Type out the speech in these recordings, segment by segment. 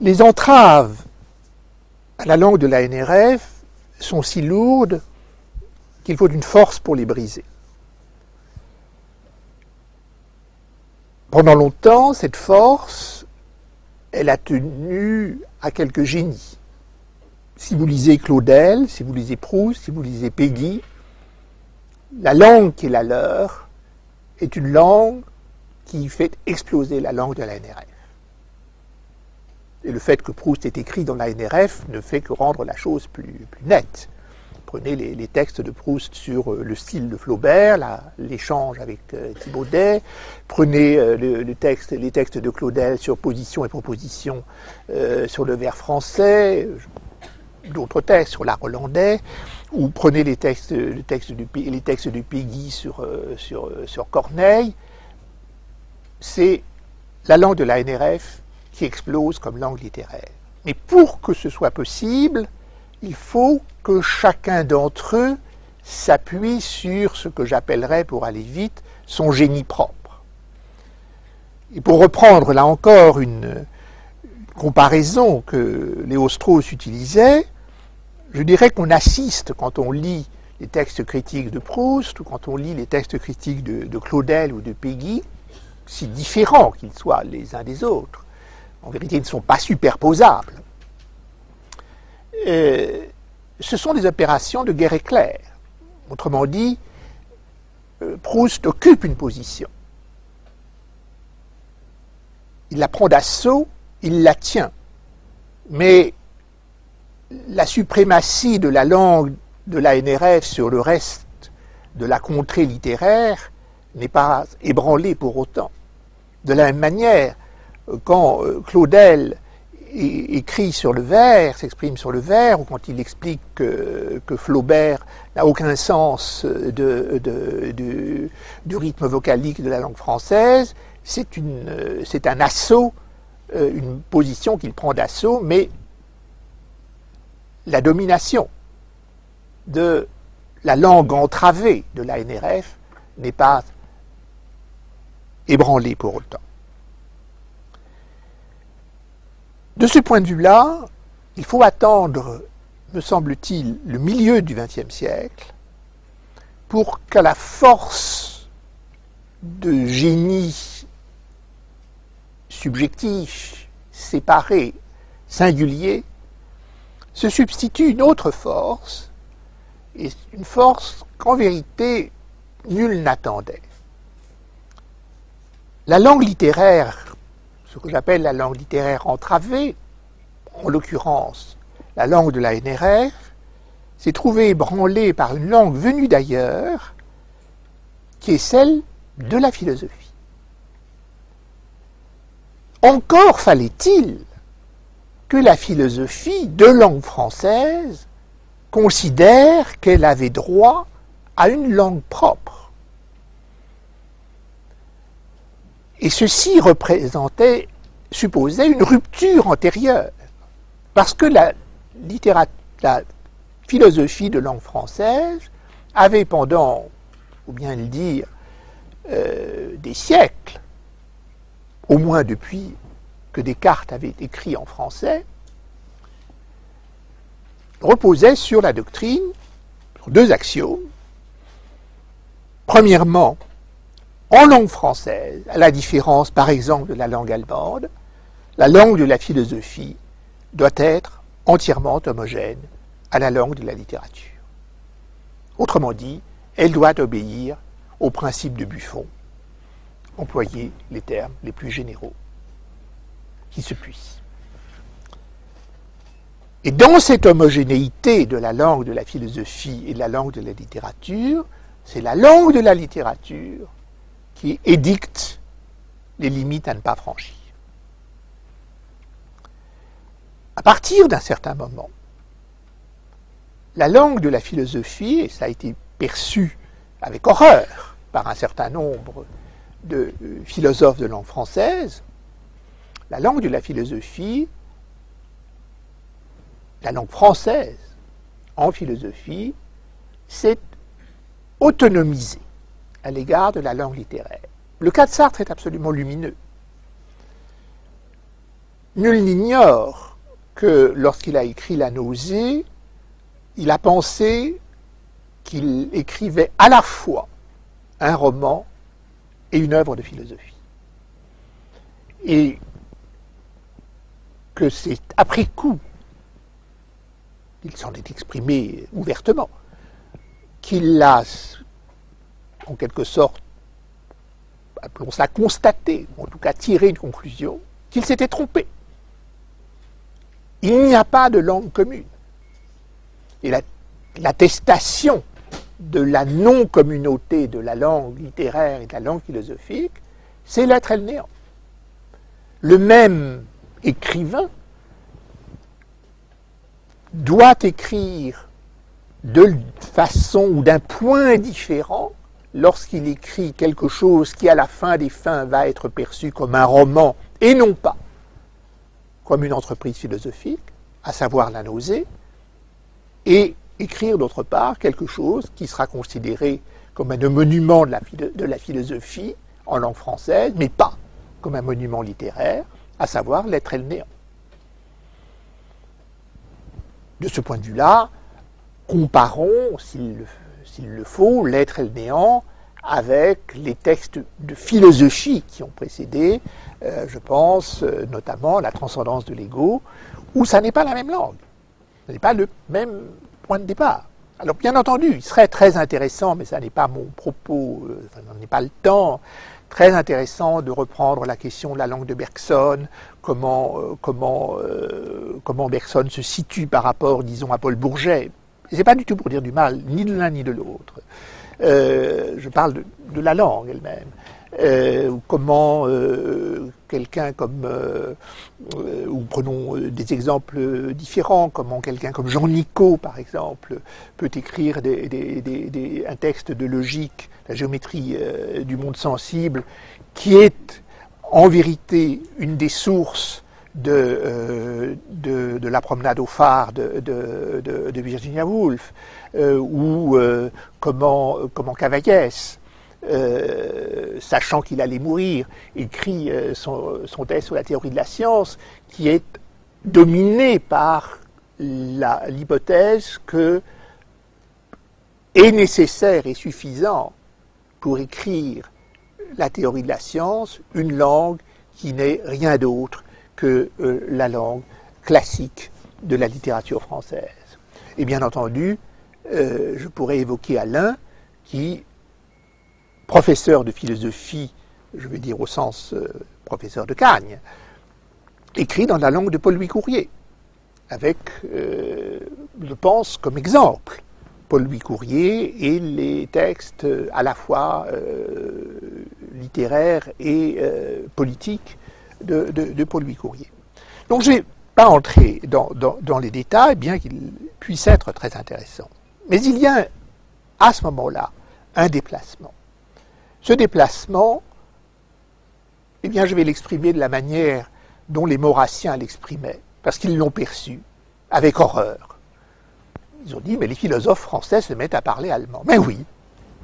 les entraves à la langue de la NRF sont si lourdes qu'il faut une force pour les briser. Pendant longtemps, cette force, elle a tenu à quelques génies. Si vous lisez Claudel, si vous lisez Proust, si vous lisez Peggy, la langue qui est la leur est une langue qui fait exploser la langue de la NRF. Et le fait que Proust est écrit dans la NRF ne fait que rendre la chose plus, nette. Prenez les, textes de Proust sur euh, le style de Flaubert, l'échange avec euh, Thibaudet. Prenez euh, le, texte, les textes de Claudel sur position et proposition sur le vers français, d'autres textes sur l'art hollandais, ou prenez les textes, les textes, du, les Peggy sur, sur, sur Corneille. C'est la langue de la NRF qui explose comme langue littéraire. Mais pour que ce soit possible, il faut que chacun d'entre eux s'appuie sur ce que j'appellerais, pour aller vite, son génie propre. Et pour reprendre là encore une, comparaison que Léo Strauss utilisait, je dirais qu'on assiste, quand on lit les textes critiques de Proust, ou quand on lit les textes critiques de, de Claudel ou de Peggy, si différents qu'ils soient les uns des autres, en vérité, ne sont pas superposables. Euh, ce sont des opérations de guerre éclair. Autrement dit, euh, Proust occupe une position. Il la prend d'assaut, il la tient. Mais la suprématie de la langue de la NRF sur le reste de la contrée littéraire n'est pas ébranlée pour autant. De la même manière, quand euh, Claudel écrit sur le vers, s'exprime sur le vers, ou quand il explique que, Flaubert n'a aucun sens de, du rythme vocalique de la langue française, c'est un assaut, euh, une position qu'il prend d'assaut, mais la domination de la langue entravée de la NRF n'est pas ébranlée pour autant. De ce point de vue-là, il faut attendre, me semble-t-il, le milieu du XXe siècle pour que la force de génie subjectif, séparé, singulier, se substitue une autre force, et une force qu'en vérité nul n'attendait. La langue littéraire ce que j'appelle la langue littéraire entravée, en l'occurrence la langue de la NRF, s'est trouvée ébranlée par une langue venue d'ailleurs, qui est celle de la philosophie. Encore fallait-il que la philosophie de langue française considère qu'elle avait droit à une langue propre. Et ceci représentait, supposait une rupture antérieure, parce que la, philosophie de langue française avait pendant, ou bien le dire, euh, des siècles, au moins depuis que Descartes avait écrit en français, reposait sur la doctrine, sur deux axiomes. Premièrement, en langue française, à la différence par exemple de la langue allemande, la langue de la philosophie doit être entièrement homogène à la langue de la littérature. Autrement dit, elle doit obéir au principe de Buffon, employer les termes les plus généraux qui se puissent. Et dans cette homogénéité de la langue de la philosophie et de la langue de la littérature, c'est la langue de la littérature qui édicte les limites à ne pas franchir. À partir d'un certain moment, la langue de la philosophie, et ça a été perçu avec horreur par un certain nombre de euh, philosophes de langue française, la langue de la philosophie, la langue française en philosophie, s'est autonomisée à l'égard de la langue littéraire. Le cas de Sartre est absolument lumineux. Nul n'ignore que lorsqu'il a écrit La nausée, il a pensé qu'il écrivait à la fois un roman et une œuvre de philosophie. Et que c'est après coup, il s'en est exprimé ouvertement, qu'il l'a, en quelque sorte, appelons ça constaté, ou en tout cas tiré une conclusion, qu'il s'était trompé. Il n'y a pas de langue commune. Et l'attestation de la non-communauté de la langue littéraire et de la langue philosophique, c'est l'être et le néant. Le même écrivain doit écrire de façon ou d'un point différent lorsqu'il écrit quelque chose qui à la fin des fins va être perçu comme un roman et non pas comme une entreprise philosophique, à savoir la nausée, et écrire d'autre part quelque chose qui sera considéré comme un monument de la, philosophie en langue française, mais pas comme un monument littéraire, à savoir l'être et le néant. De ce point de vue-là, comparons, s'il le faut, l'être et le néant avec les textes de philosophie qui ont précédé, euh, je pense euh, notamment la transcendance de l'ego, où ça n'est pas la même langue, ce n'est pas le même point de départ. Alors bien entendu, il serait très intéressant, mais ça n'est pas mon propos, euh, ça n'en est pas le temps, très intéressant de reprendre la question de la langue de Bergson, comment, comment, comment Bergson se situe par rapport, disons, à Paul Bourget. Ce n'est pas du tout pour dire du mal, ni de l'un ni de l'autre. Euh, je parle de, la langue elle-même. Euh, comment euh, quelqu'un comme, ou prenons des exemples différents, comment quelqu'un comme Jean Nicot, par exemple, peut écrire un texte de logique, la géométrie du monde sensible, qui est en vérité une des sources de, de, la promenade au phare de, de Virginia Woolf, euh, ou euh, comment, comment euh, sachant qu'il allait mourir, écrit son, son sur la théorie de la science, qui est dominé par l'hypothèse que est nécessaire et suffisant pour écrire la théorie de la science une langue qui n'est rien d'autre que la langue classique de la littérature française. Et bien entendu, euh, je pourrais évoquer Alain, qui, professeur de philosophie, je veux dire au sens euh, professeur de Cagne, écrit dans la langue de Paul-Louis Courrier, avec, euh, je pense, comme exemple, Paul-Louis Courrier et les textes à la fois littéraires et politiques de, Paul-Louis Courrier. Donc je ne vais pas entrer dans, les détails, bien qu'il puisse être très intéressant. Mais il y a à ce moment-là un déplacement. Ce déplacement, eh bien, je vais l'exprimer de la manière dont les Maurassiens l'exprimaient, parce qu'ils l'ont perçu avec horreur. Ils ont dit, mais les philosophes français se mettent à parler allemand. Mais oui,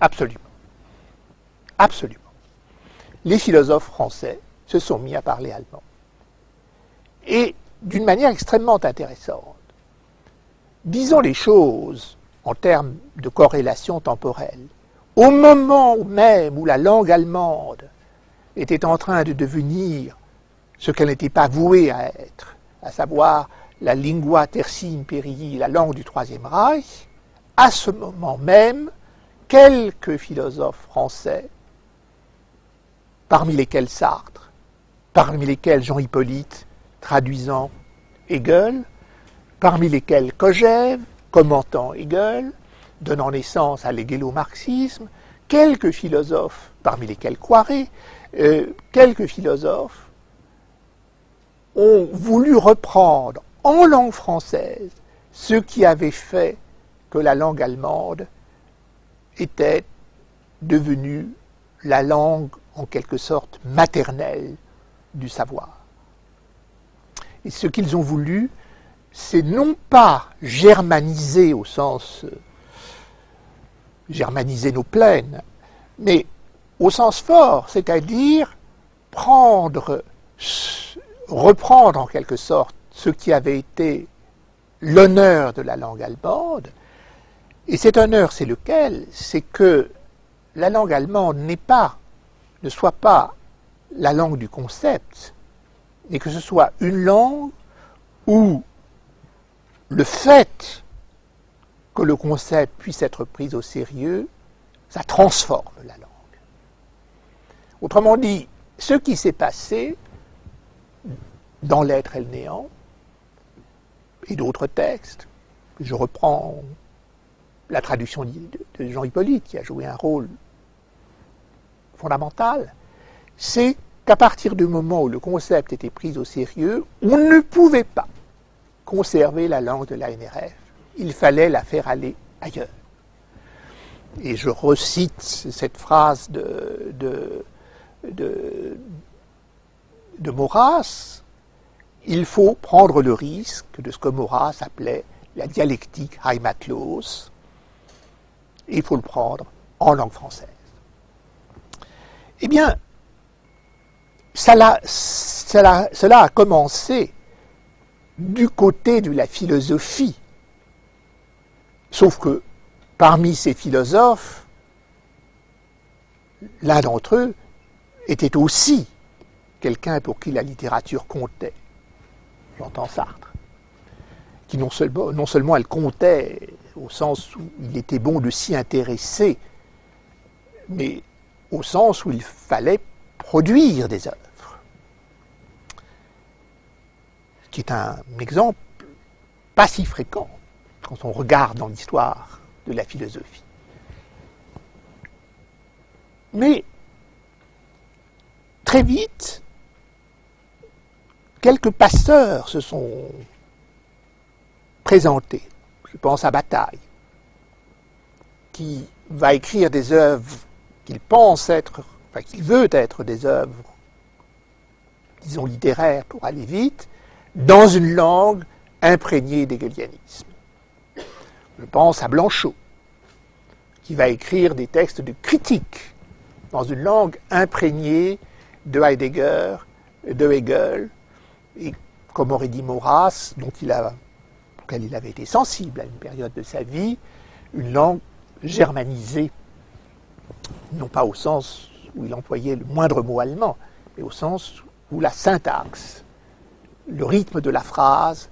absolument. Absolument. Les philosophes français se sont mis à parler allemand. Et d'une manière extrêmement intéressante. Disons les choses en termes de corrélation temporelle. Au moment même où la langue allemande était en train de devenir ce qu'elle n'était pas vouée à être, à savoir la lingua terci imperii, la langue du Troisième Reich, à ce moment même, quelques philosophes français, parmi lesquels Sartre, parmi lesquels Jean Hippolyte, traduisant Hegel, parmi lesquels Kojève, commentant Hegel, donnant naissance à l'hégélo-marxisme, quelques philosophes, parmi lesquels Coiré, euh, quelques philosophes ont voulu reprendre en langue française ce qui avait fait que la langue allemande était devenue la langue en quelque sorte maternelle du savoir. Et ce qu'ils ont voulu, c'est non pas germaniser au sens euh, germaniser nos plaines, mais au sens fort, c'est-à-dire prendre, reprendre en quelque sorte ce qui avait été l'honneur de la langue allemande. Et cet honneur, c'est lequel? C'est que la langue allemande n'est pas, ne soit pas la langue du concept, mais que ce soit une langue où le fait que le concept puisse être pris au sérieux, ça transforme la langue. Autrement dit, ce qui s'est passé dans l'être et le néant, et d'autres textes, je reprends la traduction de Jean Hippolyte, qui a joué un rôle fondamental, c'est qu'à partir du moment où le concept était pris au sérieux, on ne pouvait pas conserver la langue de la NRF. Il fallait la faire aller ailleurs. Et je recite cette phrase de, de, de, de Maurras, il faut prendre le risque de ce que Maurras appelait la dialectique Heimatlos, il faut le prendre en langue française. Eh bien, cela, a commencé du côté de la philosophie. Sauf que parmi ces philosophes, l'un d'entre eux était aussi quelqu'un pour qui la littérature comptait. J'entends Sartre. Qui non seulement elle comptait au sens où il était bon de s'y intéresser, mais au sens où il fallait produire des œuvres. Ce qui est un exemple pas si fréquent quand on regarde dans l'histoire de la philosophie. Mais très vite, quelques passeurs se sont présentés. Je pense à Bataille, qui va écrire des œuvres qu'il pense être, enfin qu'il veut être des œuvres, disons littéraires pour aller vite, dans une langue imprégnée d'hegelianisme. Je pense à Blanchot, qui va écrire des textes de critique dans une langue imprégnée de Heidegger, de Hegel, et comme aurait dit Maurras, dont il auquel il avait été sensible à une période de sa vie, une langue germanisée, non pas au sens où il employait le moindre mot allemand, mais au sens où la syntaxe, le rythme de la phrase,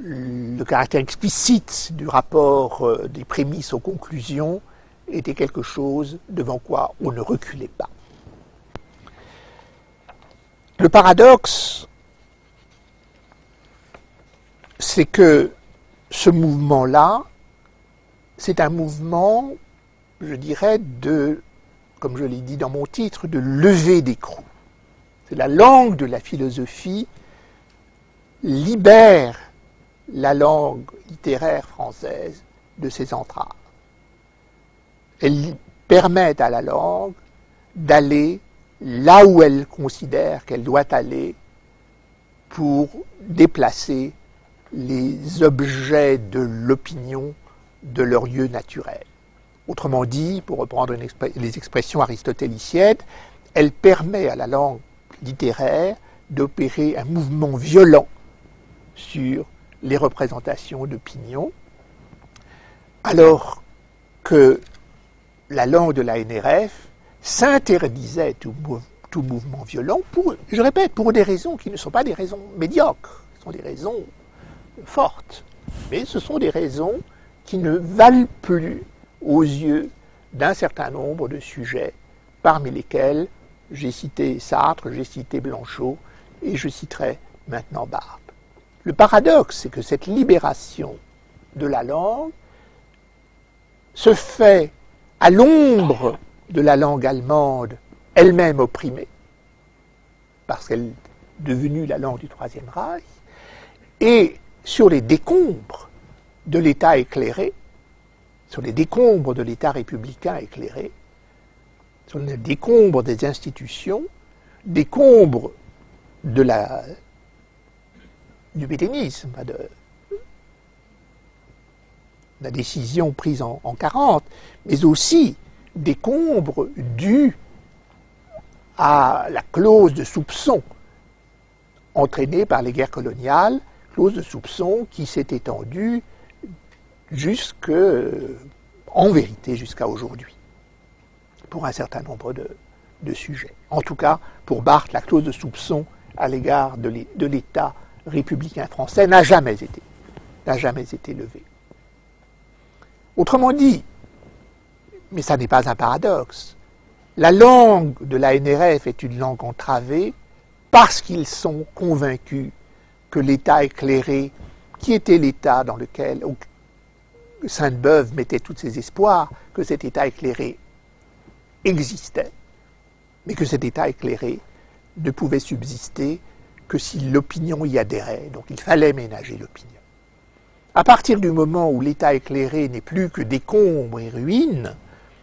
le caractère explicite du rapport euh, des prémices aux conclusions était quelque chose devant quoi on ne reculait pas. Le paradoxe, c'est que ce mouvement-là, c'est un mouvement, je dirais, de, comme je l'ai dit dans mon titre, de lever d'écrou. C'est la langue de la philosophie libère la langue littéraire française de ses entraves. Elle permet à la langue d'aller là où elle considère qu'elle doit aller pour déplacer les objets de l'opinion de leur lieu naturel. Autrement dit, pour reprendre les expressions aristotéliciennes, elle permet à la langue littéraire d'opérer un mouvement violent sur les représentations d'opinion, alors que la langue de la NRF s'interdisait tout, mouvement violent, je répète, pour des raisons qui ne sont pas des raisons médiocres, ce sont des raisons fortes, mais ce sont des raisons qui ne valent plus aux yeux d'un certain nombre de sujets, parmi lesquels j'ai cité Sartre, j'ai cité Blanchot, et je citerai maintenant Barthes. Le paradoxe, c'est que cette libération de la langue se fait à l'ombre de la langue allemande, elle-même opprimée, parce qu'elle est devenue la langue du Troisième Reich, et sur les décombres de l'État éclairé, sur les décombres de l'État républicain éclairé, sur les décombres des institutions, décombres du béténisme, de la décision prise en, en 40, mais aussi des combres dus à la clause de soupçon entraînée par les guerres coloniales, clause de soupçon qui s'est étendue jusque, en vérité, jusqu'à aujourd'hui, pour un certain nombre de, de, sujets. En tout cas, pour Barthes, la clause de soupçon à l'égard de l'État républicain français n'a jamais été, n'a jamais été levée. Autrement dit, mais ça n'est pas un paradoxe, la langue de la NRF est une langue entravée parce qu'ils sont convaincus que l'État éclairé, qui était l'État dans lequel Sainte-Beuve mettait tous ses espoirs, que cet État éclairé existait, mais que cet État éclairé ne pouvait subsister que si l'opinion y adhérait. Donc il fallait ménager l'opinion. À partir du moment où l'État éclairé n'est plus que décombres et ruines,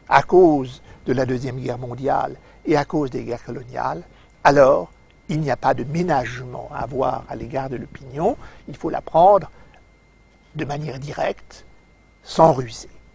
à cause de la Deuxième Guerre mondiale et à cause des guerres coloniales, alors il n'y a pas de ménagement à avoir à l'égard de l'opinion, il faut la prendre de manière directe, sans ruser.